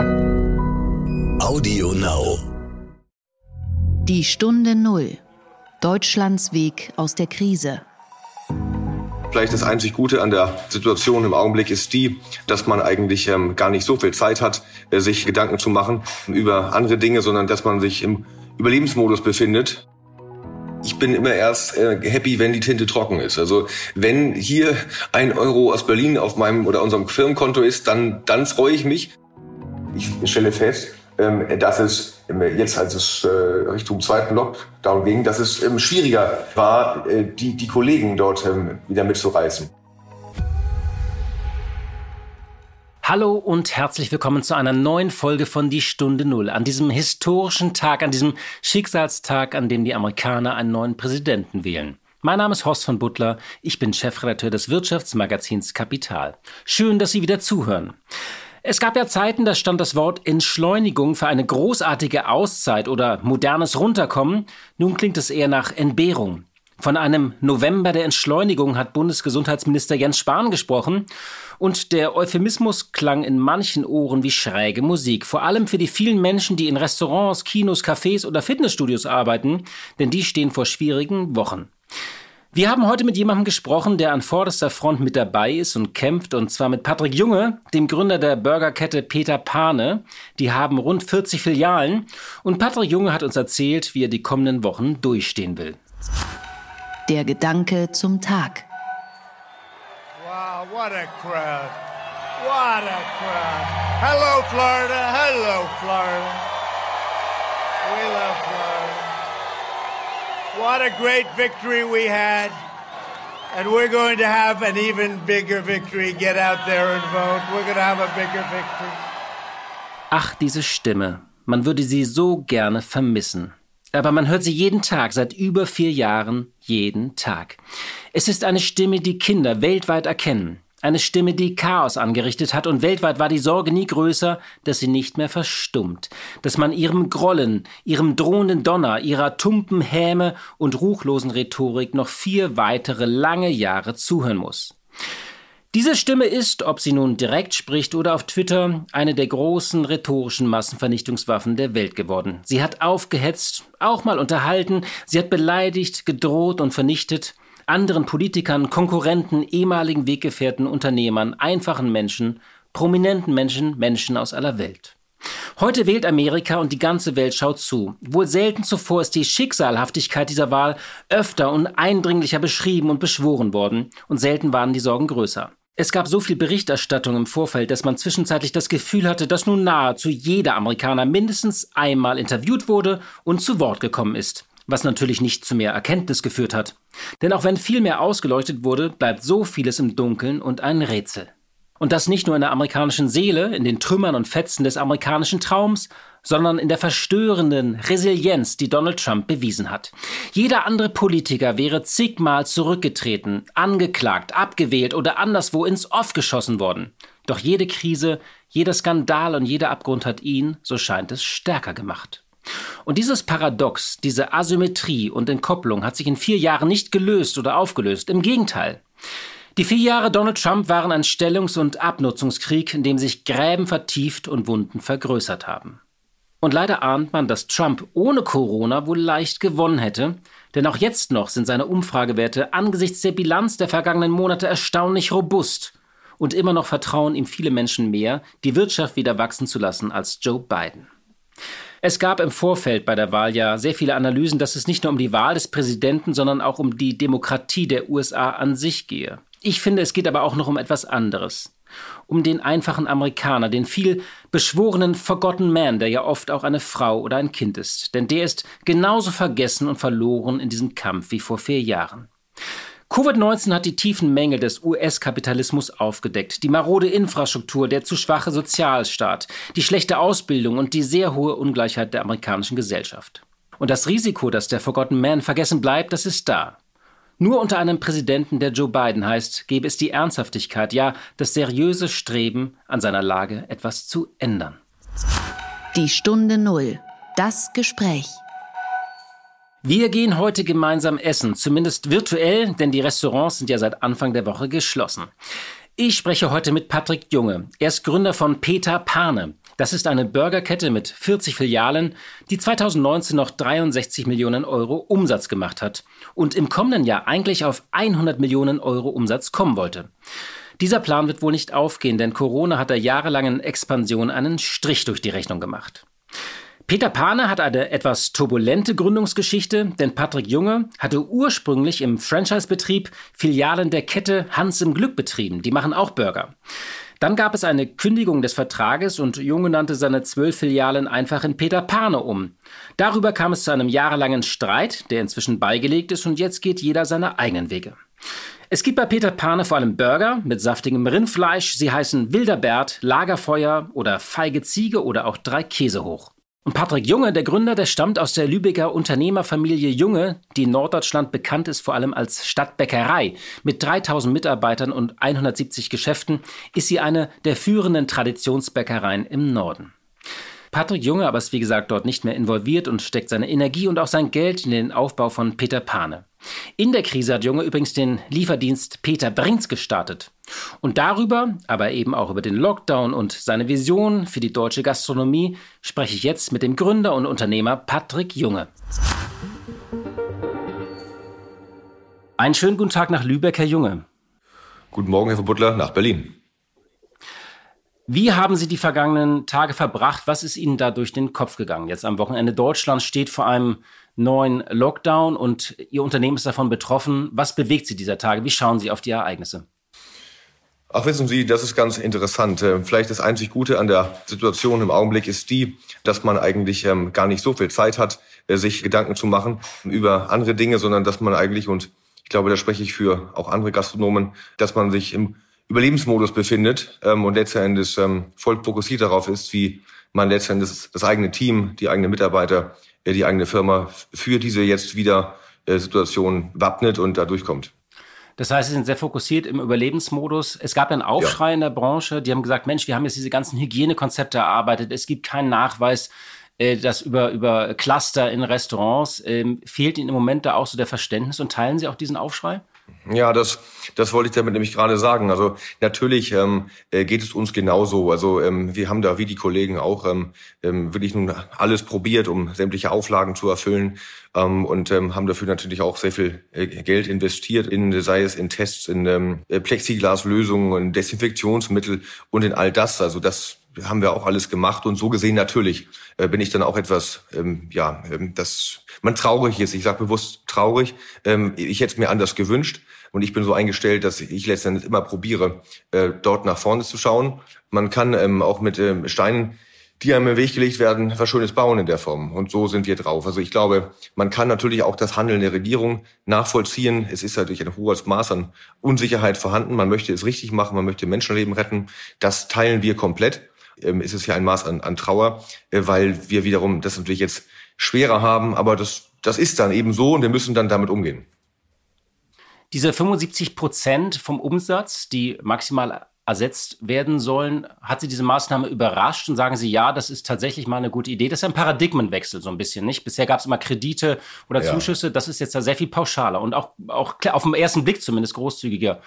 Audio Now. Die Stunde Null. Deutschlands Weg aus der Krise. Vielleicht das einzig Gute an der Situation im Augenblick ist die, dass man eigentlich ähm, gar nicht so viel Zeit hat, äh, sich Gedanken zu machen über andere Dinge, sondern dass man sich im Überlebensmodus befindet. Ich bin immer erst äh, happy, wenn die Tinte trocken ist. Also wenn hier ein Euro aus Berlin auf meinem oder unserem Firmenkonto ist, dann, dann freue ich mich. Ich stelle fest, ähm, dass es ähm, jetzt, als es äh, Richtung zweiten Lockdown ging, dass es ähm, schwieriger war, äh, die, die Kollegen dort wieder mitzureißen. Hallo und herzlich willkommen zu einer neuen Folge von Die Stunde Null. An diesem historischen Tag, an diesem Schicksalstag, an dem die Amerikaner einen neuen Präsidenten wählen. Mein Name ist Horst von Butler, ich bin Chefredakteur des Wirtschaftsmagazins Kapital. Schön, dass Sie wieder zuhören. Es gab ja Zeiten, da stand das Wort Entschleunigung für eine großartige Auszeit oder modernes Runterkommen. Nun klingt es eher nach Entbehrung. Von einem November der Entschleunigung hat Bundesgesundheitsminister Jens Spahn gesprochen. Und der Euphemismus klang in manchen Ohren wie schräge Musik. Vor allem für die vielen Menschen, die in Restaurants, Kinos, Cafés oder Fitnessstudios arbeiten, denn die stehen vor schwierigen Wochen. Wir haben heute mit jemandem gesprochen, der an vorderster Front mit dabei ist und kämpft, und zwar mit Patrick Junge, dem Gründer der Burgerkette Peter Pane. Die haben rund 40 Filialen und Patrick Junge hat uns erzählt, wie er die kommenden Wochen durchstehen will. Der Gedanke zum Tag. Wow, what a crowd. What a crowd. Hello, Florida. Hello, Florida. We love Florida. What a great victory we had. And we're going to have an even bigger victory. Get out there and vote. We're going to have a bigger victory. Ach, diese Stimme. Man würde sie so gerne vermissen. Aber man hört sie jeden Tag, seit über vier Jahren, jeden Tag. Es ist eine Stimme, die Kinder weltweit erkennen. Eine Stimme, die Chaos angerichtet hat, und weltweit war die Sorge nie größer, dass sie nicht mehr verstummt, dass man ihrem Grollen, ihrem drohenden Donner, ihrer tumpen Häme und ruchlosen Rhetorik noch vier weitere lange Jahre zuhören muss. Diese Stimme ist, ob sie nun direkt spricht oder auf Twitter, eine der großen rhetorischen Massenvernichtungswaffen der Welt geworden. Sie hat aufgehetzt, auch mal unterhalten, sie hat beleidigt, gedroht und vernichtet, anderen Politikern, Konkurrenten, ehemaligen Weggefährten, Unternehmern, einfachen Menschen, prominenten Menschen, Menschen aus aller Welt. Heute wählt Amerika und die ganze Welt schaut zu. Wohl selten zuvor ist die Schicksalhaftigkeit dieser Wahl öfter und eindringlicher beschrieben und beschworen worden, und selten waren die Sorgen größer. Es gab so viel Berichterstattung im Vorfeld, dass man zwischenzeitlich das Gefühl hatte, dass nun nahezu jeder Amerikaner mindestens einmal interviewt wurde und zu Wort gekommen ist was natürlich nicht zu mehr Erkenntnis geführt hat. Denn auch wenn viel mehr ausgeleuchtet wurde, bleibt so vieles im Dunkeln und ein Rätsel. Und das nicht nur in der amerikanischen Seele, in den Trümmern und Fetzen des amerikanischen Traums, sondern in der verstörenden Resilienz, die Donald Trump bewiesen hat. Jeder andere Politiker wäre zigmal zurückgetreten, angeklagt, abgewählt oder anderswo ins Off geschossen worden. Doch jede Krise, jeder Skandal und jeder Abgrund hat ihn, so scheint es, stärker gemacht. Und dieses Paradox, diese Asymmetrie und Entkopplung hat sich in vier Jahren nicht gelöst oder aufgelöst. Im Gegenteil. Die vier Jahre Donald Trump waren ein Stellungs- und Abnutzungskrieg, in dem sich Gräben vertieft und Wunden vergrößert haben. Und leider ahnt man, dass Trump ohne Corona wohl leicht gewonnen hätte, denn auch jetzt noch sind seine Umfragewerte angesichts der Bilanz der vergangenen Monate erstaunlich robust. Und immer noch vertrauen ihm viele Menschen mehr, die Wirtschaft wieder wachsen zu lassen als Joe Biden. Es gab im Vorfeld bei der Wahl ja sehr viele Analysen, dass es nicht nur um die Wahl des Präsidenten, sondern auch um die Demokratie der USA an sich gehe. Ich finde, es geht aber auch noch um etwas anderes. Um den einfachen Amerikaner, den viel beschworenen Forgotten Man, der ja oft auch eine Frau oder ein Kind ist. Denn der ist genauso vergessen und verloren in diesem Kampf wie vor vier Jahren. Covid-19 hat die tiefen Mängel des US-Kapitalismus aufgedeckt. Die marode Infrastruktur, der zu schwache Sozialstaat, die schlechte Ausbildung und die sehr hohe Ungleichheit der amerikanischen Gesellschaft. Und das Risiko, dass der Forgotten Man vergessen bleibt, das ist da. Nur unter einem Präsidenten, der Joe Biden heißt, gäbe es die Ernsthaftigkeit, ja das seriöse Streben, an seiner Lage etwas zu ändern. Die Stunde Null. Das Gespräch. Wir gehen heute gemeinsam essen, zumindest virtuell, denn die Restaurants sind ja seit Anfang der Woche geschlossen. Ich spreche heute mit Patrick Junge. Er ist Gründer von Peter Pane. Das ist eine Burgerkette mit 40 Filialen, die 2019 noch 63 Millionen Euro Umsatz gemacht hat und im kommenden Jahr eigentlich auf 100 Millionen Euro Umsatz kommen wollte. Dieser Plan wird wohl nicht aufgehen, denn Corona hat der jahrelangen Expansion einen Strich durch die Rechnung gemacht. Peter Pane hat eine etwas turbulente Gründungsgeschichte, denn Patrick Junge hatte ursprünglich im Franchise-Betrieb Filialen der Kette Hans im Glück betrieben. Die machen auch Burger. Dann gab es eine Kündigung des Vertrages und Junge nannte seine zwölf Filialen einfach in Peter Pane um. Darüber kam es zu einem jahrelangen Streit, der inzwischen beigelegt ist und jetzt geht jeder seine eigenen Wege. Es gibt bei Peter Pane vor allem Burger mit saftigem Rindfleisch. Sie heißen Wilder Bert, Lagerfeuer oder Feige Ziege oder auch drei Käse hoch. Und Patrick Junge, der Gründer, der stammt aus der Lübecker Unternehmerfamilie Junge, die in Norddeutschland bekannt ist vor allem als Stadtbäckerei. Mit 3000 Mitarbeitern und 170 Geschäften ist sie eine der führenden Traditionsbäckereien im Norden. Patrick Junge aber ist wie gesagt dort nicht mehr involviert und steckt seine Energie und auch sein Geld in den Aufbau von Peter Pane. In der Krise hat Junge übrigens den Lieferdienst Peter Brinks gestartet. Und darüber, aber eben auch über den Lockdown und seine Vision für die deutsche Gastronomie spreche ich jetzt mit dem Gründer und Unternehmer Patrick Junge. Einen schönen guten Tag nach Lübeck, Herr Junge. Guten Morgen, Herr Butler, nach Berlin. Wie haben Sie die vergangenen Tage verbracht? Was ist Ihnen da durch den Kopf gegangen? Jetzt am Wochenende Deutschland steht vor einem neuen Lockdown und Ihr Unternehmen ist davon betroffen. Was bewegt Sie dieser Tage? Wie schauen Sie auf die Ereignisse? Ach, wissen Sie, das ist ganz interessant. Äh, vielleicht das einzig Gute an der Situation im Augenblick ist die, dass man eigentlich ähm, gar nicht so viel Zeit hat, äh, sich Gedanken zu machen über andere Dinge, sondern dass man eigentlich, und ich glaube, da spreche ich für auch andere Gastronomen, dass man sich im Überlebensmodus befindet ähm, und letztendlich ähm, voll fokussiert darauf ist, wie man letztendlich das, das eigene Team, die eigenen Mitarbeiter, äh, die eigene Firma für diese jetzt wieder äh, Situation wappnet und da durchkommt. Das heißt, Sie sind sehr fokussiert im Überlebensmodus. Es gab einen Aufschrei ja. in der Branche. Die haben gesagt, Mensch, wir haben jetzt diese ganzen Hygienekonzepte erarbeitet. Es gibt keinen Nachweis, äh, dass über, über Cluster in Restaurants. Ähm, fehlt Ihnen im Moment da auch so der Verständnis und teilen Sie auch diesen Aufschrei? Ja, das, das wollte ich damit nämlich gerade sagen. Also natürlich ähm, äh, geht es uns genauso. Also ähm, wir haben da wie die Kollegen auch ähm, ähm, wirklich nun alles probiert, um sämtliche Auflagen zu erfüllen ähm, und ähm, haben dafür natürlich auch sehr viel äh, Geld investiert, in, sei es in Tests, in ähm, Plexiglaslösungen, in Desinfektionsmittel und in all das. Also das haben wir auch alles gemacht und so gesehen natürlich äh, bin ich dann auch etwas, ähm, ja, ähm, dass man traurig ist. Ich sage bewusst traurig. Ähm, ich hätte es mir anders gewünscht und ich bin so eingestellt, dass ich letztendlich immer probiere, äh, dort nach vorne zu schauen. Man kann ähm, auch mit ähm, Steinen die einem im Weg gelegt werden, was Schönes bauen in der Form. Und so sind wir drauf. Also ich glaube, man kann natürlich auch das Handeln der Regierung nachvollziehen. Es ist natürlich ein hohes Maß an Unsicherheit vorhanden. Man möchte es richtig machen, man möchte Menschenleben retten. Das teilen wir komplett ähm, ist es ja ein Maß an, an Trauer, äh, weil wir wiederum das natürlich jetzt schwerer haben, aber das, das ist dann eben so und wir müssen dann damit umgehen. Diese 75 Prozent vom Umsatz, die maximal ersetzt werden sollen, hat Sie diese Maßnahme überrascht und sagen Sie, ja, das ist tatsächlich mal eine gute Idee. Das ist ein Paradigmenwechsel so ein bisschen, nicht? Bisher gab es immer Kredite oder ja. Zuschüsse, das ist jetzt da sehr viel pauschaler und auch, auch auf den ersten Blick zumindest großzügiger.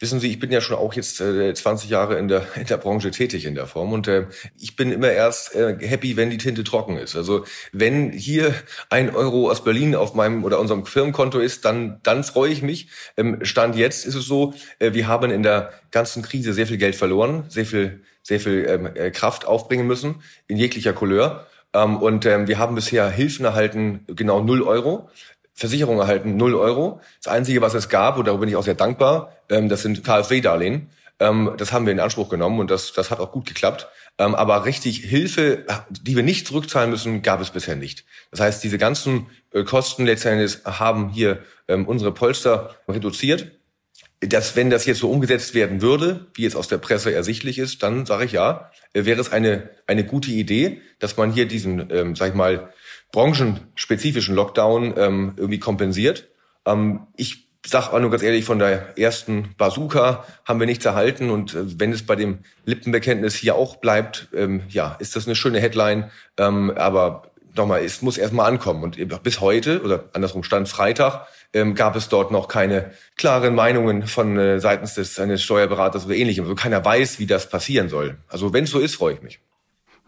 Wissen Sie, ich bin ja schon auch jetzt äh, 20 Jahre in der, in der Branche tätig in der Form und äh, ich bin immer erst äh, happy, wenn die Tinte trocken ist. Also wenn hier ein Euro aus Berlin auf meinem oder unserem Firmenkonto ist, dann, dann freue ich mich. Ähm, Stand jetzt ist es so, äh, wir haben in der ganzen Krise sehr viel Geld verloren, sehr viel, sehr viel ähm, äh, Kraft aufbringen müssen in jeglicher Couleur. Ähm, und ähm, wir haben bisher Hilfen erhalten, genau null Euro. Versicherung erhalten, 0 Euro. Das Einzige, was es gab, und darüber bin ich auch sehr dankbar, ähm, das sind KfW-Darlehen. Ähm, das haben wir in Anspruch genommen und das, das hat auch gut geklappt. Ähm, aber richtig Hilfe, die wir nicht zurückzahlen müssen, gab es bisher nicht. Das heißt, diese ganzen äh, Kosten letztendlich haben hier ähm, unsere Polster reduziert. Dass, wenn das jetzt so umgesetzt werden würde, wie es aus der Presse ersichtlich ist, dann sage ich ja, äh, wäre es eine, eine gute Idee, dass man hier diesen, ähm, sag ich mal, branchenspezifischen Lockdown ähm, irgendwie kompensiert. Ähm, ich sag auch nur ganz ehrlich, von der ersten Bazooka haben wir nichts erhalten und äh, wenn es bei dem Lippenbekenntnis hier auch bleibt, ähm, ja, ist das eine schöne Headline, ähm, aber nochmal, es muss erstmal ankommen. Und bis heute, oder andersrum stand Freitag, ähm, gab es dort noch keine klaren Meinungen von äh, seitens des eines Steuerberaters oder ähnlichem. Also keiner weiß, wie das passieren soll. Also wenn es so ist, freue ich mich.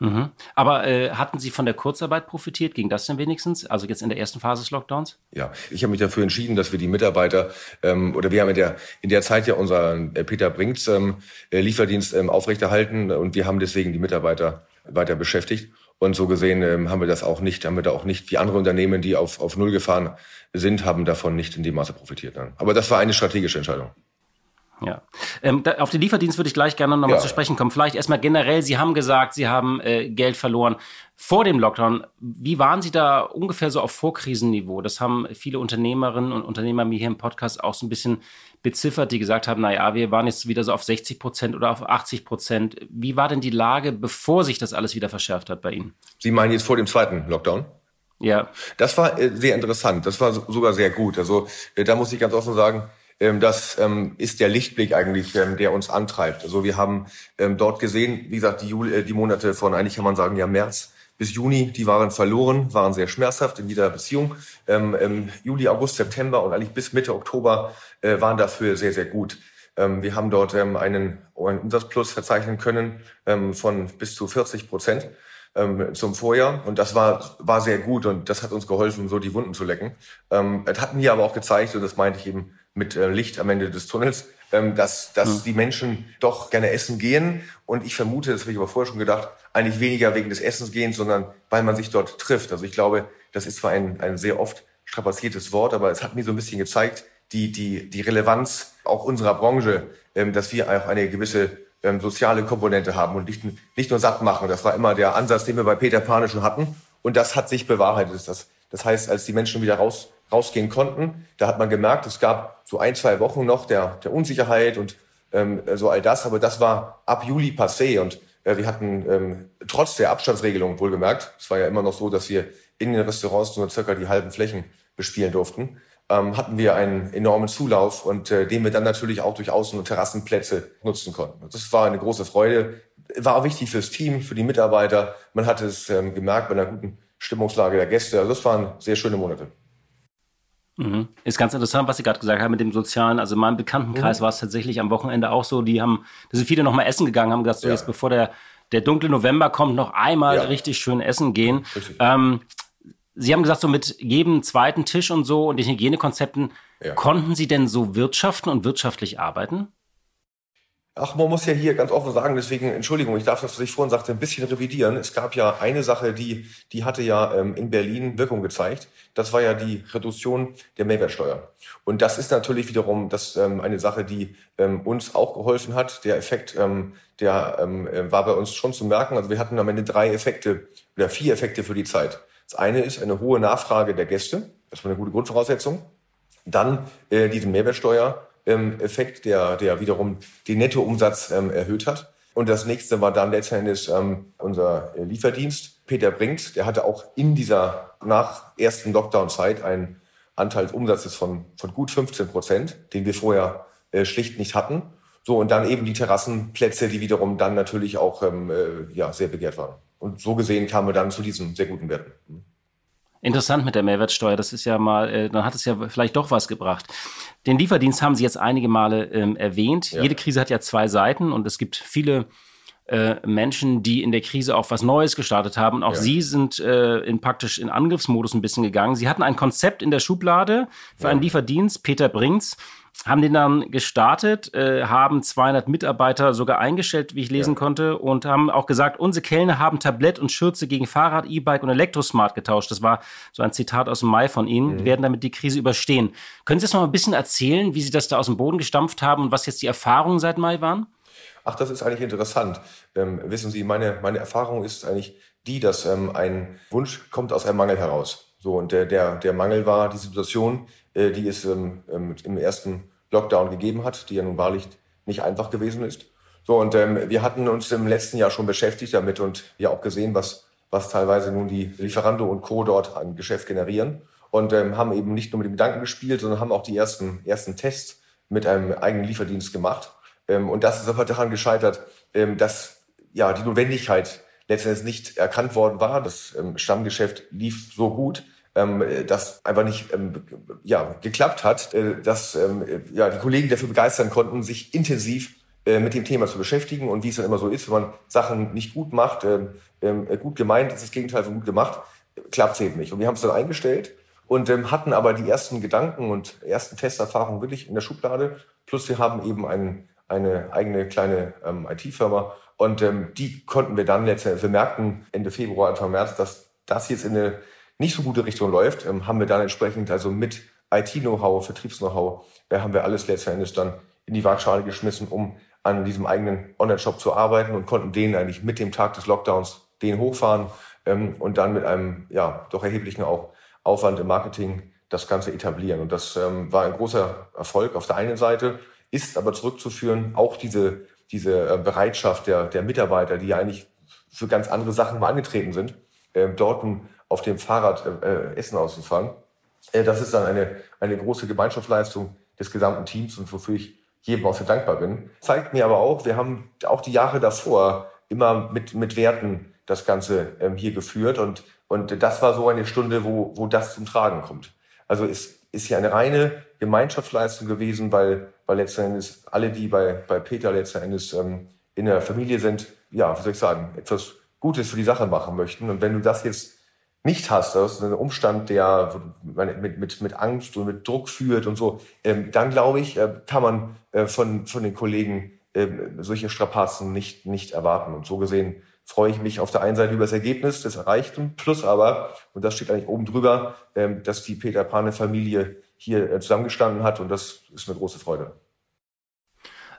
Mhm. Aber äh, hatten Sie von der Kurzarbeit profitiert? Ging das denn wenigstens? Also jetzt in der ersten Phase des Lockdowns? Ja, ich habe mich dafür entschieden, dass wir die Mitarbeiter ähm, oder wir haben in der in der Zeit ja unseren äh, Peter Brinks ähm, äh, Lieferdienst ähm, aufrechterhalten und wir haben deswegen die Mitarbeiter weiter beschäftigt. Und so gesehen ähm, haben wir das auch nicht, haben wir da auch nicht, wie andere Unternehmen, die auf, auf Null gefahren sind, haben davon nicht in dem Maße profitiert. Nein. Aber das war eine strategische Entscheidung. Ja. Ähm, da, auf den Lieferdienst würde ich gleich gerne nochmal ja. zu sprechen kommen. Vielleicht erstmal generell, Sie haben gesagt, Sie haben äh, Geld verloren vor dem Lockdown. Wie waren Sie da ungefähr so auf Vorkrisenniveau? Das haben viele Unternehmerinnen und Unternehmer mir hier im Podcast auch so ein bisschen beziffert, die gesagt haben, naja, wir waren jetzt wieder so auf 60 Prozent oder auf 80 Prozent. Wie war denn die Lage, bevor sich das alles wieder verschärft hat bei Ihnen? Sie meinen jetzt vor dem zweiten Lockdown? Ja. Das war äh, sehr interessant. Das war sogar sehr gut. Also äh, da muss ich ganz offen sagen, das ähm, ist der Lichtblick eigentlich, ähm, der uns antreibt. Also wir haben dort gesehen, wie gesagt, die, Juli, äh, die Monate von eigentlich kann man sagen, ja März bis Juni, die waren verloren, waren sehr schmerzhaft in jeder Beziehung. Ähm, Juli, August, September und eigentlich bis Mitte Oktober äh, waren dafür sehr, sehr gut. Ähm, wir haben dort ähm, einen, Umsatzplus verzeichnen können ähm, von bis zu 40 Prozent ähm, zum Vorjahr. Und das war, war sehr gut und das hat uns geholfen, so die Wunden zu lecken. Ähm, es hat mir aber auch gezeigt, und das meinte ich eben mit äh, Licht am Ende des Tunnels, ähm, dass, dass mhm. die Menschen doch gerne essen gehen. Und ich vermute, das habe ich aber vorher schon gedacht, eigentlich weniger wegen des Essens gehen, sondern weil man sich dort trifft. Also ich glaube, das ist zwar ein, ein sehr oft strapaziertes Wort, aber es hat mir so ein bisschen gezeigt, die, die, die Relevanz auch unserer Branche, ähm, dass wir auch eine gewisse ähm, soziale Komponente haben und nicht, nicht nur satt machen. Das war immer der Ansatz, den wir bei Peter Pane schon hatten. Und das hat sich bewahrheitet. Das, das heißt, als die Menschen wieder raus, rausgehen konnten, da hat man gemerkt, es gab so ein, zwei Wochen noch der, der Unsicherheit und ähm, so all das. Aber das war ab Juli passé. Und äh, wir hatten ähm, trotz der Abstandsregelung wohlgemerkt, es war ja immer noch so, dass wir in den Restaurants nur circa die halben Flächen bespielen durften ähm, hatten wir einen enormen Zulauf und äh, den wir dann natürlich auch durch Außen- und Terrassenplätze nutzen konnten. Das war eine große Freude, war auch wichtig fürs Team, für die Mitarbeiter. Man hat es ähm, gemerkt bei einer guten Stimmungslage der Gäste. Also das waren sehr schöne Monate. Mhm. Ist ganz interessant, was Sie gerade gesagt haben mit dem Sozialen. Also in meinem Bekanntenkreis mhm. war es tatsächlich am Wochenende auch so. Die haben, da sind viele noch mal essen gegangen, haben gesagt, so ja. jetzt bevor der, der dunkle November kommt, noch einmal ja. richtig schön essen gehen. Ähm, Sie haben gesagt, so mit jedem zweiten Tisch und so und den Hygienekonzepten, ja. konnten Sie denn so wirtschaften und wirtschaftlich arbeiten? Ach, man muss ja hier ganz offen sagen, deswegen, Entschuldigung, ich darf das, was ich vorhin sagte, ein bisschen revidieren. Es gab ja eine Sache, die, die hatte ja ähm, in Berlin Wirkung gezeigt. Das war ja die Reduktion der Mehrwertsteuer. Und das ist natürlich wiederum das, ähm, eine Sache, die ähm, uns auch geholfen hat. Der Effekt, ähm, der ähm, äh, war bei uns schon zu merken. Also wir hatten am Ende drei Effekte oder vier Effekte für die Zeit. Das eine ist eine hohe Nachfrage der Gäste. Das war eine gute Grundvoraussetzung. Dann äh, diesen Mehrwertsteuer-Effekt, der, der wiederum den Nettoumsatz ähm, erhöht hat. Und das nächste war dann letztendlich ähm, unser Lieferdienst. Peter Brinks, der hatte auch in dieser nach ersten Lockdown-Zeit einen Anteil des Umsatzes von, von gut 15 Prozent, den wir vorher äh, schlicht nicht hatten. So, und dann eben die Terrassenplätze, die wiederum dann natürlich auch ähm, äh, ja, sehr begehrt waren. Und so gesehen kamen wir dann zu diesen sehr guten Werten. Interessant mit der Mehrwertsteuer. Das ist ja mal, äh, dann hat es ja vielleicht doch was gebracht. Den Lieferdienst haben Sie jetzt einige Male ähm, erwähnt. Ja. Jede Krise hat ja zwei Seiten und es gibt viele äh, Menschen, die in der Krise auch was Neues gestartet haben. Auch ja. Sie sind äh, in praktisch in Angriffsmodus ein bisschen gegangen. Sie hatten ein Konzept in der Schublade für ja. einen Lieferdienst, Peter Brinks haben den dann gestartet, äh, haben 200 Mitarbeiter sogar eingestellt, wie ich lesen ja. konnte, und haben auch gesagt, unsere Kellner haben Tablett und Schürze gegen Fahrrad, E-Bike und Elektrosmart getauscht. Das war so ein Zitat aus dem Mai von Ihnen. Mhm. Die werden damit die Krise überstehen. Können Sie das noch mal ein bisschen erzählen, wie Sie das da aus dem Boden gestampft haben und was jetzt die Erfahrungen seit Mai waren? Ach, das ist eigentlich interessant. Ähm, wissen Sie, meine, meine Erfahrung ist eigentlich die, dass ähm, ein Wunsch kommt aus einem Mangel heraus. So, und der, der, der Mangel war die Situation, äh, die es ähm, ähm, im ersten Lockdown gegeben hat, die ja nun wahrlich nicht einfach gewesen ist. So, und ähm, wir hatten uns im letzten Jahr schon beschäftigt damit und ja auch gesehen, was, was teilweise nun die Lieferando und Co. dort an Geschäft generieren. Und ähm, haben eben nicht nur mit dem Gedanken gespielt, sondern haben auch die ersten, ersten Tests mit einem eigenen Lieferdienst gemacht. Ähm, und das ist aber daran gescheitert, ähm, dass ja die Notwendigkeit letztendlich nicht erkannt worden war. Das ähm, Stammgeschäft lief so gut, ähm, das einfach nicht ähm, ja, geklappt hat, äh, dass ähm, ja, die Kollegen dafür begeistern konnten, sich intensiv äh, mit dem Thema zu beschäftigen und wie es dann immer so ist, wenn man Sachen nicht gut macht, äh, äh, gut gemeint ist das Gegenteil von gut gemacht, klappt es eben nicht. Und wir haben es dann eingestellt und hatten aber die ersten Gedanken und ersten Testerfahrungen wirklich in der Schublade. Plus wir haben eben einen, eine eigene kleine ähm, IT-Firma und ähm, die konnten wir dann letztendlich, wir merkten Ende Februar, Anfang März, dass das jetzt in eine nicht so gute Richtung läuft, ähm, haben wir dann entsprechend also mit IT-Know-how, Vertriebs-Know-how, äh, haben wir alles letztendlich dann in die Waagschale geschmissen, um an diesem eigenen Online-Shop zu arbeiten und konnten den eigentlich mit dem Tag des Lockdowns den hochfahren ähm, und dann mit einem ja doch erheblichen auch Aufwand im Marketing das Ganze etablieren. Und das ähm, war ein großer Erfolg auf der einen Seite, ist aber zurückzuführen auch diese, diese äh, Bereitschaft der, der Mitarbeiter, die ja eigentlich für ganz andere Sachen mal angetreten sind, äh, dort auf dem Fahrrad äh, Essen auszufahren. Äh, das ist dann eine, eine große Gemeinschaftsleistung des gesamten Teams und wofür ich jedem auch sehr dankbar bin. Zeigt mir aber auch, wir haben auch die Jahre davor immer mit, mit Werten das Ganze ähm, hier geführt und, und das war so eine Stunde, wo, wo das zum Tragen kommt. Also es ist ja eine reine Gemeinschaftsleistung gewesen, weil, weil letzten Endes alle, die bei, bei Peter letzten Endes ähm, in der Familie sind, ja, wie soll ich sagen, etwas Gutes für die Sache machen möchten. Und wenn du das jetzt nicht hast, das ist ein Umstand, der mit, mit, mit Angst und mit Druck führt und so, ähm, dann glaube ich, äh, kann man äh, von, von den Kollegen äh, solche Strapazen nicht, nicht erwarten. Und so gesehen freue ich mich auf der einen Seite über das Ergebnis des Erreichten, plus aber, und das steht eigentlich oben drüber, ähm, dass die Peter Pane Familie hier äh, zusammengestanden hat und das ist eine große Freude.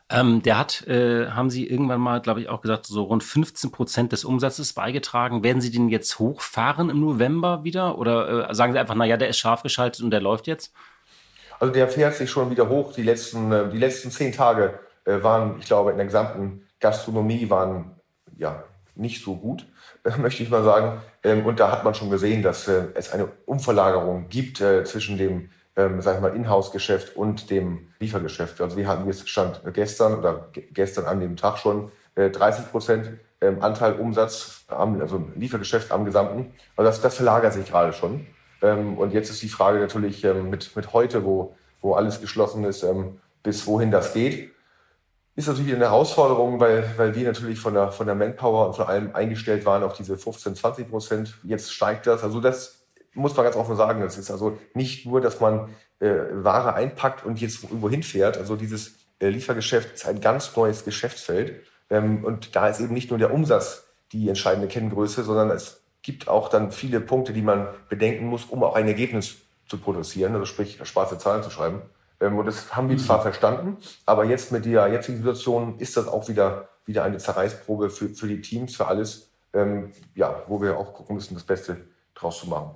Ähm, der hat, äh, haben Sie irgendwann mal, glaube ich, auch gesagt, so rund 15 Prozent des Umsatzes beigetragen. Werden Sie den jetzt hochfahren im November wieder? Oder äh, sagen Sie einfach, naja, der ist scharf geschaltet und der läuft jetzt? Also der fährt sich schon wieder hoch. Die letzten, äh, die letzten zehn Tage äh, waren, ich glaube, in der gesamten Gastronomie waren ja nicht so gut, äh, möchte ich mal sagen. Ähm, und da hat man schon gesehen, dass äh, es eine Umverlagerung gibt zwischen dem ähm, sag ich mal, Inhouse-Geschäft und dem Liefergeschäft. Also wir hatten jetzt Stand gestern oder gestern an dem Tag schon äh, 30 Prozent ähm, Anteil Umsatz, am, also Liefergeschäft am Gesamten. Also das, das verlagert sich gerade schon. Ähm, und jetzt ist die Frage natürlich ähm, mit, mit heute, wo, wo alles geschlossen ist, ähm, bis wohin das geht. Ist natürlich eine Herausforderung, weil, weil wir natürlich von der, von der Manpower und von allem eingestellt waren auf diese 15, 20 Prozent. Jetzt steigt das. Also das muss man ganz offen sagen, das ist also nicht nur, dass man äh, Ware einpackt und jetzt irgendwo hinfährt. Also dieses äh, Liefergeschäft ist ein ganz neues Geschäftsfeld. Ähm, und da ist eben nicht nur der Umsatz die entscheidende Kenngröße, sondern es gibt auch dann viele Punkte, die man bedenken muss, um auch ein Ergebnis zu produzieren, also sprich schwarze Zahlen zu schreiben. Ähm, und das haben wir zwar mhm. verstanden, aber jetzt mit der jetzigen Situation ist das auch wieder, wieder eine Zerreißprobe für, für die Teams, für alles, ähm, ja, wo wir auch gucken müssen, das Beste draus zu machen.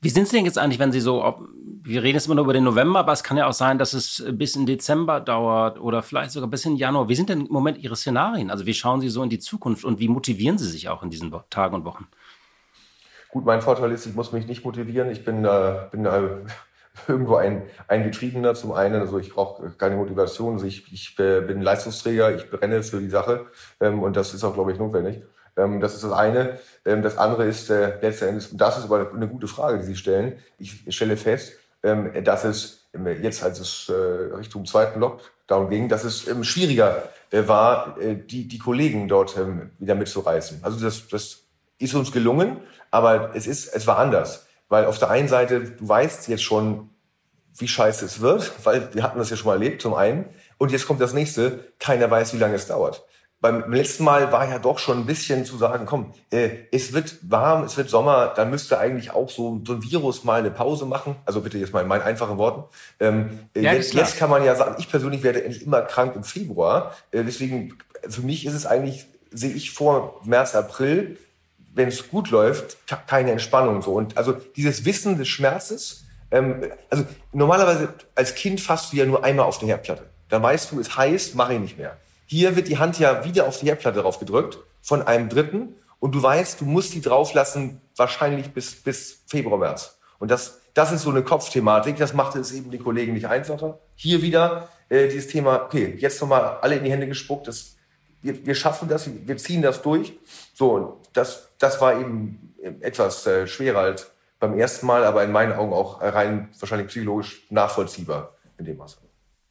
Wie sind Sie denn jetzt eigentlich, wenn Sie so, ob, wir reden jetzt immer nur über den November, aber es kann ja auch sein, dass es bis in Dezember dauert oder vielleicht sogar bis in Januar. Wie sind denn im Moment Ihre Szenarien? Also wie schauen Sie so in die Zukunft und wie motivieren Sie sich auch in diesen Tagen und Wochen? Gut, mein Vorteil ist, ich muss mich nicht motivieren. Ich bin, äh, bin äh, irgendwo ein, ein Getriebener zum einen. Also ich brauche keine Motivation. Also ich, ich äh, bin Leistungsträger, ich brenne für die Sache ähm, und das ist auch, glaube ich, notwendig. Ähm, das ist das eine. Ähm, das andere ist äh, letztendlich, und das ist aber eine gute Frage, die Sie stellen. Ich stelle fest, ähm, dass es jetzt, als es äh, Richtung zweiten Lockdown ging, dass es schwieriger äh, war, die, die Kollegen dort wieder mitzureißen. Also das, das ist uns gelungen, aber es ist, es war anders. Weil auf der einen Seite, du weißt jetzt schon, wie scheiße es wird, weil wir hatten das ja schon mal erlebt, zum einen. Und jetzt kommt das nächste, keiner weiß, wie lange es dauert beim letzten Mal war ja doch schon ein bisschen zu sagen, komm, äh, es wird warm, es wird Sommer, dann müsste eigentlich auch so, so ein Virus mal eine Pause machen. Also bitte jetzt mal in meinen einfachen Worten. Ähm, äh, ja, jetzt, jetzt kann man ja sagen, ich persönlich werde eigentlich immer krank im Februar. Äh, deswegen, für mich ist es eigentlich, sehe ich vor März, April, wenn es gut läuft, keine Entspannung so. Und also dieses Wissen des Schmerzes, ähm, also normalerweise als Kind fasst du ja nur einmal auf der Herdplatte. Dann weißt du, es heißt, mache ich nicht mehr. Hier wird die Hand ja wieder auf die Herdplatte drauf gedrückt von einem Dritten und du weißt, du musst die drauflassen wahrscheinlich bis, bis Februar, März. Und das, das ist so eine Kopfthematik, das machte es eben den Kollegen nicht einfacher. Hier wieder äh, dieses Thema, okay, jetzt nochmal alle in die Hände gespuckt, das wir, wir schaffen das, wir ziehen das durch. So, das, das war eben etwas äh, schwerer als beim ersten Mal, aber in meinen Augen auch rein wahrscheinlich psychologisch nachvollziehbar in dem Maße.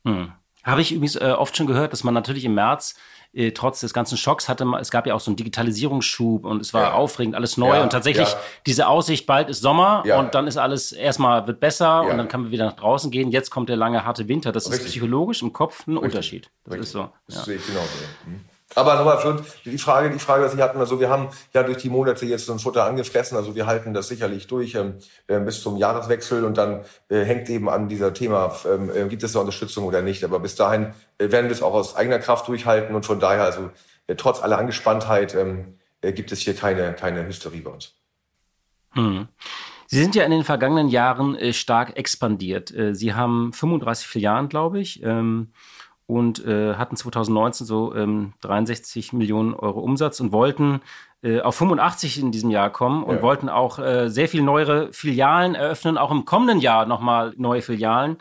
Hm. Habe ich übrigens äh, oft schon gehört, dass man natürlich im März äh, trotz des ganzen Schocks hatte, es gab ja auch so einen Digitalisierungsschub und es war ja. aufregend, alles neu ja, und tatsächlich ja. diese Aussicht, bald ist Sommer und dann ist alles erstmal wird besser und dann kann man wieder nach draußen gehen. Jetzt kommt der lange harte Winter. Das Richtig. ist psychologisch im Kopf ein Richtig. Unterschied. Das Richtig. ist so. Das sehe ich genauso. Mhm. Aber nochmal, Flund, die Frage, die Frage, was Sie hatten, also wir haben ja durch die Monate jetzt so ein Futter angefressen, also wir halten das sicherlich durch ähm, äh, bis zum Jahreswechsel und dann äh, hängt eben an dieser Thema, ähm, äh, gibt es da Unterstützung oder nicht. Aber bis dahin äh, werden wir es auch aus eigener Kraft durchhalten und von daher, also äh, trotz aller Angespanntheit, ähm, äh, gibt es hier keine, keine Hysterie bei uns. Hm. Sie sind ja in den vergangenen Jahren stark expandiert. Sie haben 35 Filialen, glaube ich. Ähm, und äh, hatten 2019 so ähm, 63 Millionen Euro Umsatz und wollten äh, auf 85 in diesem Jahr kommen und ja. wollten auch äh, sehr viel neuere Filialen eröffnen, auch im kommenden Jahr nochmal neue Filialen.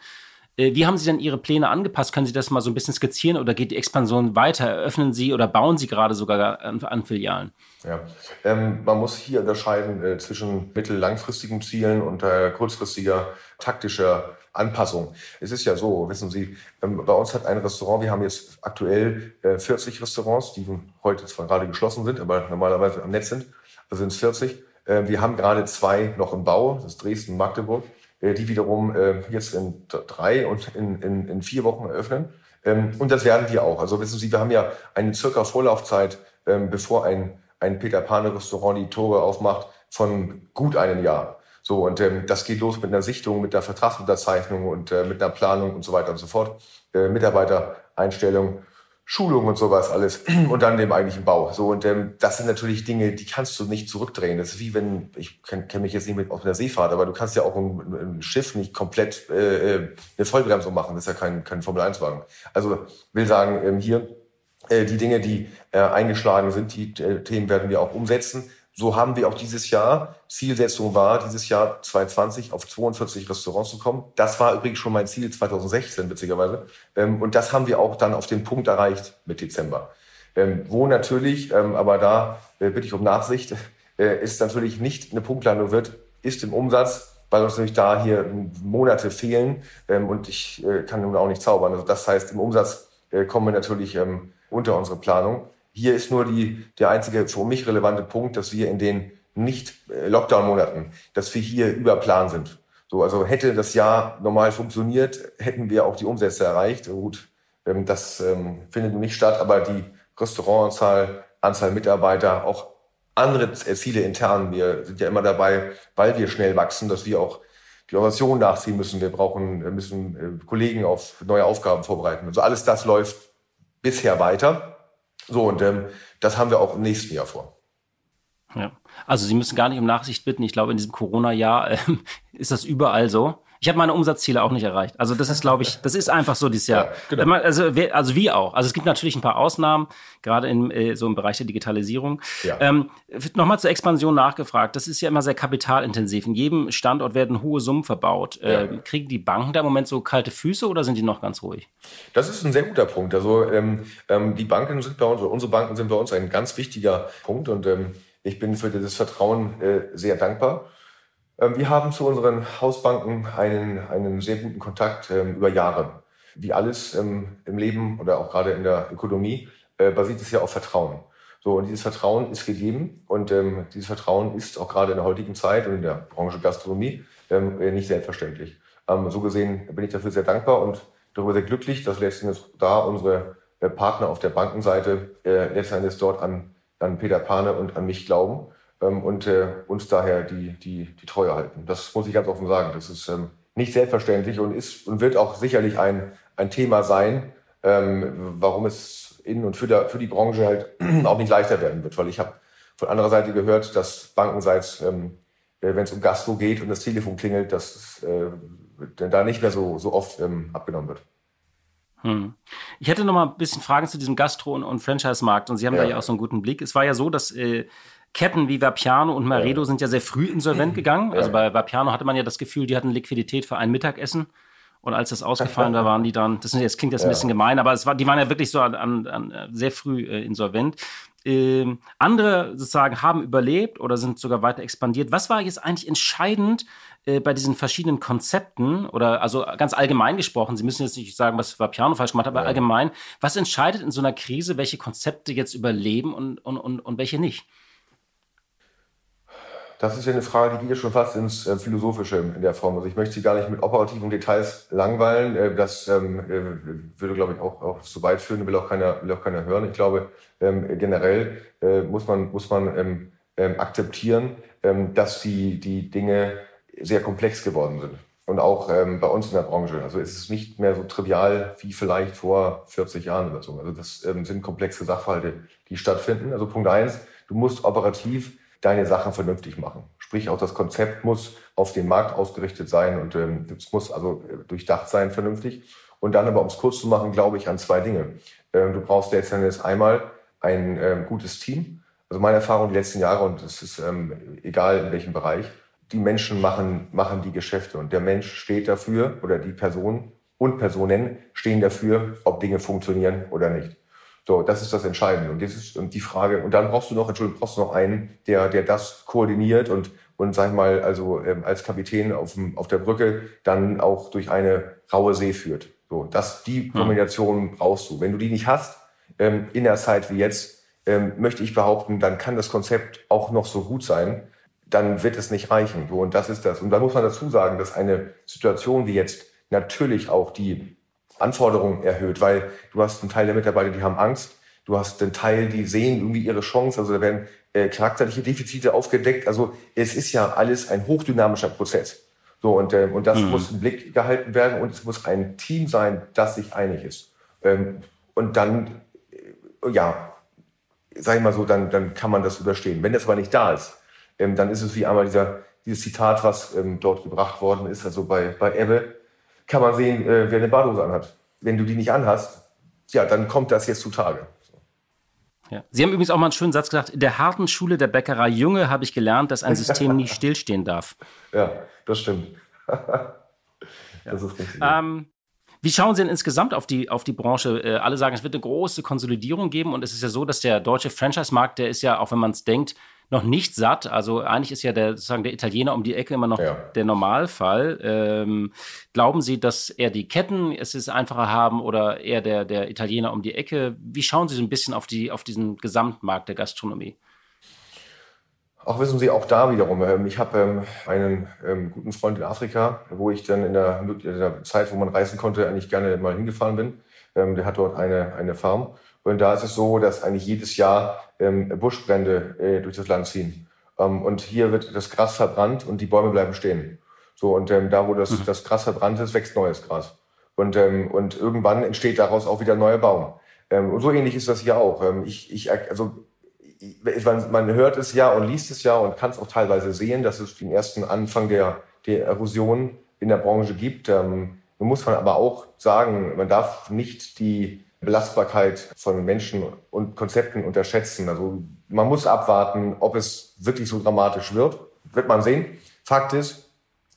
Äh, wie haben Sie denn Ihre Pläne angepasst? Können Sie das mal so ein bisschen skizzieren oder geht die Expansion weiter? Eröffnen Sie oder bauen Sie gerade sogar an, an Filialen? Ja, ähm, man muss hier unterscheiden äh, zwischen mittel-langfristigen Zielen und äh, kurzfristiger taktischer Anpassung. Es ist ja so, wissen Sie, ähm, bei uns hat ein Restaurant, wir haben jetzt aktuell äh, 40 Restaurants, die heute zwar gerade geschlossen sind, aber normalerweise am Netz sind, also sind es 40. Äh, wir haben gerade zwei noch im Bau, das ist Dresden Magdeburg, äh, die wiederum äh, jetzt in drei und in, in, in vier Wochen eröffnen. Ähm, und das werden wir auch. Also wissen Sie, wir haben ja eine circa Vorlaufzeit, ähm, bevor ein, ein Peter Pane Restaurant die Tore aufmacht, von gut einem Jahr. So, und ähm, das geht los mit einer Sichtung, mit einer Vertragsunterzeichnung und äh, mit einer Planung und so weiter und so fort. Äh, Mitarbeitereinstellung, Schulung und sowas alles und dann dem eigentlichen Bau. So, und ähm, das sind natürlich Dinge, die kannst du nicht zurückdrehen. Das ist wie wenn, ich kenne kenn mich jetzt nicht mit auf einer Seefahrt, aber du kannst ja auch ein, ein Schiff nicht komplett äh, äh eine Vollbremsung machen. Das ist ja kein, kein Formel-1-Wagen. Also will sagen, ähm, hier äh, die Dinge, die äh, eingeschlagen sind, die äh, Themen werden wir auch umsetzen. So haben wir auch dieses Jahr, Zielsetzung war, dieses Jahr 2020 auf 42 Restaurants zu kommen. Das war übrigens schon mein Ziel 2016, witzigerweise. Ähm, und das haben wir auch dann auf den Punkt erreicht mit Dezember. Ähm, wo natürlich, ähm, aber da äh, bitte ich um Nachsicht, äh, ist natürlich nicht eine Punktlandung wird, ist im Umsatz, weil uns natürlich da hier Monate fehlen und ich äh, kann nun auch nicht zaubern. Also das heißt, im Umsatz kommen wir natürlich unter unsere Planung. Hier ist nur die, der einzige für mich relevante Punkt, dass wir in den nicht äh, dass wir hier über Plan sind. So, also hätte das Jahr normal funktioniert, hätten wir auch die Umsätze erreicht. Gut, ähm, das ähm, findet nicht statt, aber die Restaurantanzahl, Anzahl Mitarbeiter, auch andere Ziele intern. Wir sind ja immer dabei, weil wir schnell wachsen, dass wir auch die Organisation nachziehen müssen. Wir brauchen, müssen äh, Kollegen auf neue Aufgaben vorbereiten. Also alles das läuft bisher weiter. So, und ähm, das haben wir auch im nächsten Jahr vor. Ja, also Sie müssen gar nicht um Nachsicht bitten. Ich glaube, in diesem Corona-Jahr äh, ist das überall so. Ich habe meine Umsatzziele auch nicht erreicht. Also das ist, glaube ich, das ist einfach so dieses Jahr. Ja, genau. also, also wie auch. Also es gibt natürlich ein paar Ausnahmen, gerade in, äh, so im Bereich der Digitalisierung. Ja. Ähm, Nochmal zur Expansion nachgefragt. Das ist ja immer sehr kapitalintensiv. In jedem Standort werden hohe Summen verbaut. Ja. Ähm, kriegen die Banken da im Moment so kalte Füße oder sind die noch ganz ruhig? Das ist ein sehr guter Punkt. Also ähm, ähm, die Banken sind bei uns, oder unsere Banken sind bei uns ein ganz wichtiger Punkt und ähm, ich bin für dieses Vertrauen äh, sehr dankbar. Ähm, wir haben zu unseren Hausbanken einen, einen sehr guten Kontakt ähm, über Jahre. Wie alles ähm, im Leben oder auch gerade in der Ökonomie äh, basiert es ja auf Vertrauen. So, und dieses Vertrauen ist gegeben und ähm, dieses Vertrauen ist auch gerade in der heutigen Zeit und in der Branche Gastronomie ähm, nicht selbstverständlich. Ähm, so gesehen bin ich dafür sehr dankbar und darüber sehr glücklich, dass letztendlich da unsere äh, Partner auf der Bankenseite äh, letztendlich dort an, an Peter Pane und an mich glauben ähm, und äh, uns daher die, die, die Treue halten. Das muss ich ganz offen sagen. Das ist ähm, nicht selbstverständlich und ist und wird auch sicherlich ein, ein Thema sein, ähm, warum es in und für, der, für die Branche halt auch nicht leichter werden wird. Weil ich habe von anderer Seite gehört, dass bankenseits, ähm, äh, wenn es um Gastro geht und das Telefon klingelt, dass äh, da nicht mehr so, so oft ähm, abgenommen wird. Hm. Ich hätte noch mal ein bisschen Fragen zu diesem Gastro- und, und Franchise-Markt und Sie haben ja. da ja auch so einen guten Blick. Es war ja so, dass äh, Ketten wie Vapiano und Maredo sind ja sehr früh insolvent gegangen. Also bei Vapiano hatte man ja das Gefühl, die hatten Liquidität für ein Mittagessen. Und als das ausgefallen war, waren die dann, das, jetzt klingt das ein bisschen gemein, aber es war, die waren ja wirklich so an, an, an sehr früh äh, insolvent. Ähm, andere sozusagen haben überlebt oder sind sogar weiter expandiert. Was war jetzt eigentlich entscheidend äh, bei diesen verschiedenen Konzepten oder also ganz allgemein gesprochen? Sie müssen jetzt nicht sagen, was Vapiano falsch gemacht hat, aber ja. allgemein, was entscheidet in so einer Krise, welche Konzepte jetzt überleben und, und, und, und welche nicht? Das ist ja eine Frage, die geht ja schon fast ins äh, Philosophische in der Form. Also ich möchte Sie gar nicht mit operativen Details langweilen. Äh, das ähm, äh, würde, glaube ich, auch, auch zu weit führen, will auch keiner, will auch keiner hören. Ich glaube, ähm, generell äh, muss man, muss man ähm, ähm akzeptieren, ähm, dass die, die Dinge sehr komplex geworden sind. Und auch ähm, bei uns in der Branche. Also es ist nicht mehr so trivial wie vielleicht vor 40 Jahren oder so. Also das sind komplexe Sachverhalte, die stattfinden. Also Punkt eins, du musst operativ deine Sachen vernünftig machen. Sprich, auch das Konzept muss auf den Markt ausgerichtet sein und ähm, es muss also äh, durchdacht sein, vernünftig. Und dann aber, um es kurz zu machen, glaube ich an zwei Dinge. Ähm, du brauchst letztendlich einmal ein ähm, gutes Team. Also meine Erfahrung die letzten Jahre, und es ist ähm, egal in welchem Bereich, die Menschen machen, machen die Geschäfte und der Mensch steht dafür oder die Person und Personen stehen dafür, ob Dinge funktionieren oder nicht. So, das ist das Entscheidende. Und das ist die Frage. Und dann brauchst du noch, Entschuldigung, brauchst du noch einen, der, der das koordiniert und, und sag ich mal, also ähm, als Kapitän auf, dem, auf der Brücke dann auch durch eine raue See führt. So, das, die Kombination brauchst du. Wenn du die nicht hast, ähm, in der Zeit wie jetzt, ähm, möchte ich behaupten, dann kann das Konzept auch noch so gut sein, dann wird es nicht reichen. So, und das ist das. Und da muss man dazu sagen, dass eine Situation wie jetzt natürlich auch die Anforderungen erhöht, weil du hast einen Teil der Mitarbeiter, die haben Angst, du hast einen Teil, die sehen irgendwie ihre Chance, also da werden äh, charakterliche Defizite aufgedeckt. Also es ist ja alles ein hochdynamischer Prozess. So, und, äh, und das mhm. muss im Blick gehalten werden und es muss ein Team sein, das sich einig ist. Ähm, und dann, äh, ja, sag ich mal so, dann, dann kann man das überstehen. Wenn das aber nicht da ist, ähm, dann ist es wie einmal dieser, dieses Zitat, was ähm, dort gebracht worden ist, also bei, bei Ebbe, kann man sehen, äh, wer eine Badehose anhat. Wenn du die nicht anhast, ja, dann kommt das jetzt zutage. Ja. Sie haben übrigens auch mal einen schönen Satz gesagt, in der harten Schule der Bäckerei Junge habe ich gelernt, dass ein System nie stillstehen darf. Ja, das stimmt. das ist richtig. Ähm, wie schauen Sie denn insgesamt auf die, auf die Branche? Äh, alle sagen, es wird eine große Konsolidierung geben und es ist ja so, dass der deutsche Franchise-Markt, der ist ja, auch wenn man es denkt, noch nicht satt. Also eigentlich ist ja der, sozusagen der Italiener um die Ecke immer noch ja. der Normalfall. Ähm, glauben Sie, dass eher die Ketten es ist einfacher haben oder eher der, der Italiener um die Ecke? Wie schauen Sie so ein bisschen auf, die, auf diesen Gesamtmarkt der Gastronomie? Auch wissen Sie, auch da wiederum, ähm, ich habe ähm, einen ähm, guten Freund in Afrika, wo ich dann in der, in der, Zeit, wo man reisen konnte, eigentlich gerne mal hingefahren bin. der hat dort eine, eine Farm. Und da ist es so, dass eigentlich jedes Jahr ähm, Buschbrände äh, durch das Land ziehen. Ähm, und hier wird das Gras verbrannt und die Bäume bleiben stehen. So, und ähm, da, wo das, mhm. das Gras verbrannt ist, wächst neues Gras. Und, ähm, und irgendwann entsteht daraus auch wieder ein neuer Baum. Ähm, und so ähnlich ist das hier auch. Ähm, ich, ich, also, man, man hört es ja und liest es ja und kann es auch teilweise sehen, dass es den ersten Anfang der, der Erosion in der Branche gibt. Ähm, muss man aber auch sagen, man darf nicht die Belastbarkeit von Menschen und Konzepten unterschätzen. Also man muss abwarten, ob es wirklich so dramatisch wird. Wird man sehen. Fakt ist,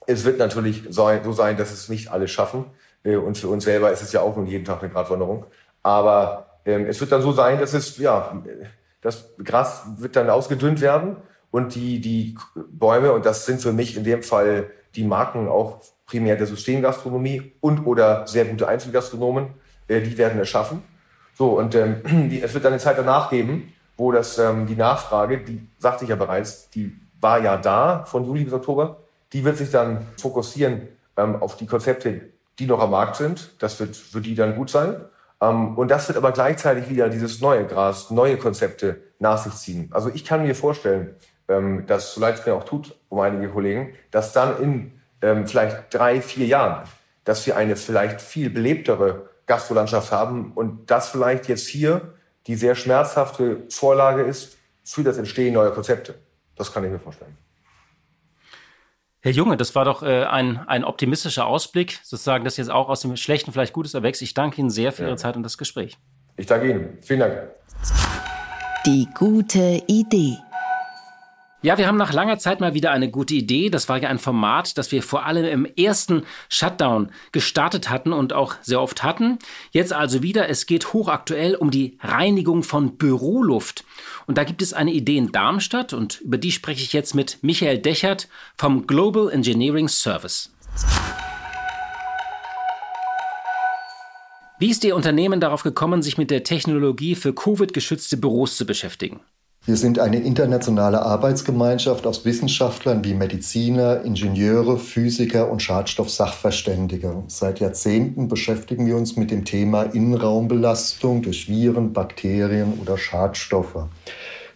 es wird natürlich so sein, dass es nicht alle schaffen. Äh, und für uns selber ist es ja auch nun jeden Tag eine Gratwanderung. Aber ähm, es wird dann so sein, dass es, ja, das Gras wird dann ausgedünnt werden und die, die Bäume, und das sind für mich in dem Fall die Marken auch primär der Systemgastronomie und oder sehr gute Einzelgastronomen, äh, die werden es schaffen. So, und ähm, die, es wird dann eine Zeit danach geben, wo das, ähm, die Nachfrage, die sagte ich ja bereits, die war ja da von Juli bis Oktober, die wird sich dann fokussieren ähm, auf die Konzepte, die noch am Markt sind. Das wird für die dann gut sein. Ähm, und das wird aber gleichzeitig wieder dieses neue Gras, neue Konzepte nach sich ziehen. Also ich kann mir vorstellen, ähm, dass, so leid es mir auch tut, um einige Kollegen, dass dann in ähm, vielleicht drei, vier Jahren, dass wir eine vielleicht viel belebtere Gastrolandschaft haben und das vielleicht jetzt hier die sehr schmerzhafte Vorlage ist für das Entstehen neuer Konzepte. Das kann ich mir vorstellen. Herr Junge, das war doch äh, ein, ein optimistischer Ausblick, sozusagen, dass jetzt auch aus dem Schlechten vielleicht Gutes erwächst. Ich danke Ihnen sehr für ja. Ihre Zeit und das Gespräch. Ich danke Ihnen. Vielen Dank. Die gute Idee. Ja, wir haben nach langer Zeit mal wieder eine gute Idee. Das war ja ein Format, das wir vor allem im ersten Shutdown gestartet hatten und auch sehr oft hatten. Jetzt also wieder, es geht hochaktuell um die Reinigung von Büroluft. Und da gibt es eine Idee in Darmstadt und über die spreche ich jetzt mit Michael Dechert vom Global Engineering Service. Wie ist Ihr Unternehmen darauf gekommen, sich mit der Technologie für Covid-geschützte Büros zu beschäftigen? Wir sind eine internationale Arbeitsgemeinschaft aus Wissenschaftlern wie Mediziner, Ingenieure, Physiker und Schadstoffsachverständige. Seit Jahrzehnten beschäftigen wir uns mit dem Thema Innenraumbelastung durch Viren, Bakterien oder Schadstoffe.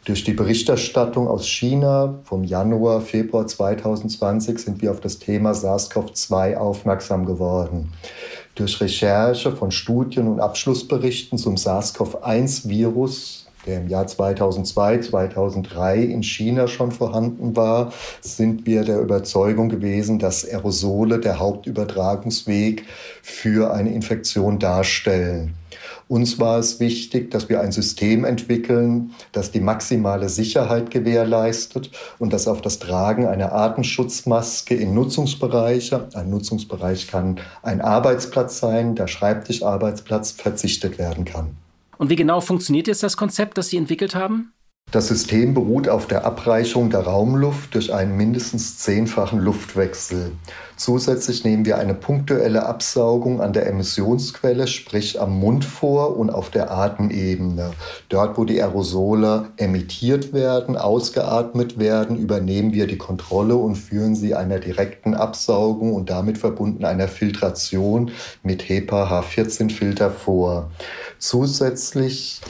Durch die Berichterstattung aus China vom Januar, Februar 2020 sind wir auf das Thema SARS-CoV-2 aufmerksam geworden. Durch Recherche von Studien und Abschlussberichten zum SARS-CoV-1-Virus, der im Jahr 2002, 2003 in China schon vorhanden war, sind wir der Überzeugung gewesen, dass Aerosole der Hauptübertragungsweg für eine Infektion darstellen. Uns war es wichtig, dass wir ein System entwickeln, das die maximale Sicherheit gewährleistet und das auf das Tragen einer Artenschutzmaske in Nutzungsbereiche, ein Nutzungsbereich kann ein Arbeitsplatz sein, der Schreibtischarbeitsplatz verzichtet werden kann. Und wie genau funktioniert jetzt das Konzept, das Sie entwickelt haben? Das System beruht auf der Abreichung der Raumluft durch einen mindestens zehnfachen Luftwechsel. Zusätzlich nehmen wir eine punktuelle Absaugung an der Emissionsquelle, sprich am Mund vor und auf der Atemebene. Dort, wo die Aerosole emittiert werden, ausgeatmet werden, übernehmen wir die Kontrolle und führen sie einer direkten Absaugung und damit verbunden einer Filtration mit HEPA H14-Filter vor. Zusätzlich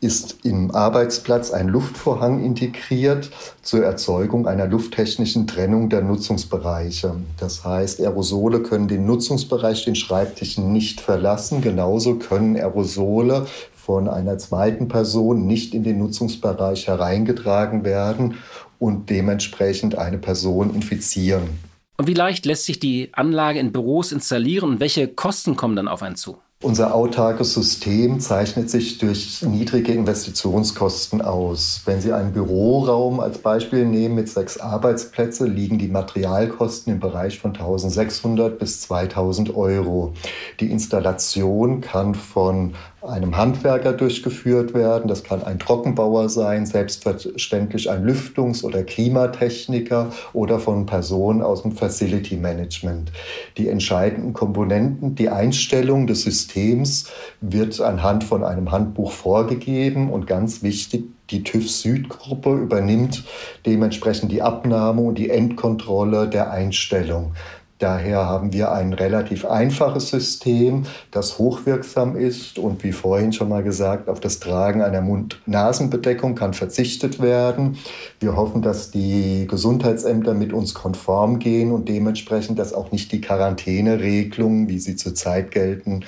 ist im Arbeitsplatz ein Luftvorhang integriert zur Erzeugung einer lufttechnischen Trennung der Nutzungsbereiche. Das heißt, Aerosole können den Nutzungsbereich, den Schreibtisch nicht verlassen. Genauso können Aerosole von einer zweiten Person nicht in den Nutzungsbereich hereingetragen werden und dementsprechend eine Person infizieren. Und wie leicht lässt sich die Anlage in Büros installieren und welche Kosten kommen dann auf einen zu? Unser autarkes System zeichnet sich durch niedrige Investitionskosten aus. Wenn Sie einen Büroraum als Beispiel nehmen mit sechs Arbeitsplätzen, liegen die Materialkosten im Bereich von 1600 bis 2000 Euro. Die Installation kann von einem Handwerker durchgeführt werden. Das kann ein Trockenbauer sein, selbstverständlich ein Lüftungs- oder Klimatechniker oder von Personen aus dem Facility Management. Die entscheidenden Komponenten, die Einstellung des Systems wird anhand von einem Handbuch vorgegeben und ganz wichtig, die TÜV Süd-Gruppe übernimmt dementsprechend die Abnahme und die Endkontrolle der Einstellung. Daher haben wir ein relativ einfaches System, das hochwirksam ist und wie vorhin schon mal gesagt, auf das Tragen einer Mund-Nasen-Bedeckung kann verzichtet werden. Wir hoffen, dass die Gesundheitsämter mit uns konform gehen und dementsprechend, dass auch nicht die Quarantäneregelungen, wie sie zurzeit gelten,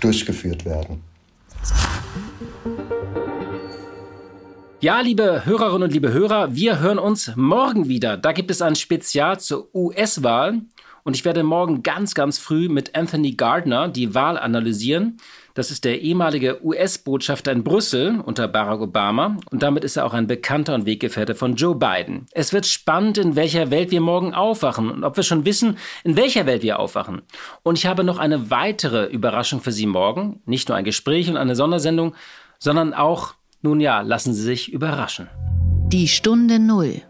durchgeführt werden. Ja, liebe Hörerinnen und liebe Hörer, wir hören uns morgen wieder. Da gibt es ein Spezial zur US-Wahl. Und ich werde morgen ganz, ganz früh mit Anthony Gardner die Wahl analysieren. Das ist der ehemalige US-Botschafter in Brüssel unter Barack Obama und damit ist er auch ein bekannter und Weggefährte von Joe Biden. Es wird spannend, in welcher Welt wir morgen aufwachen und ob wir schon wissen, in welcher Welt wir aufwachen. Und ich habe noch eine weitere Überraschung für Sie morgen. Nicht nur ein Gespräch und eine Sondersendung, sondern auch, nun ja, lassen Sie sich überraschen. Die Stunde Null.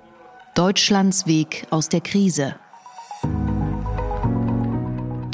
Deutschlands Weg aus der Krise.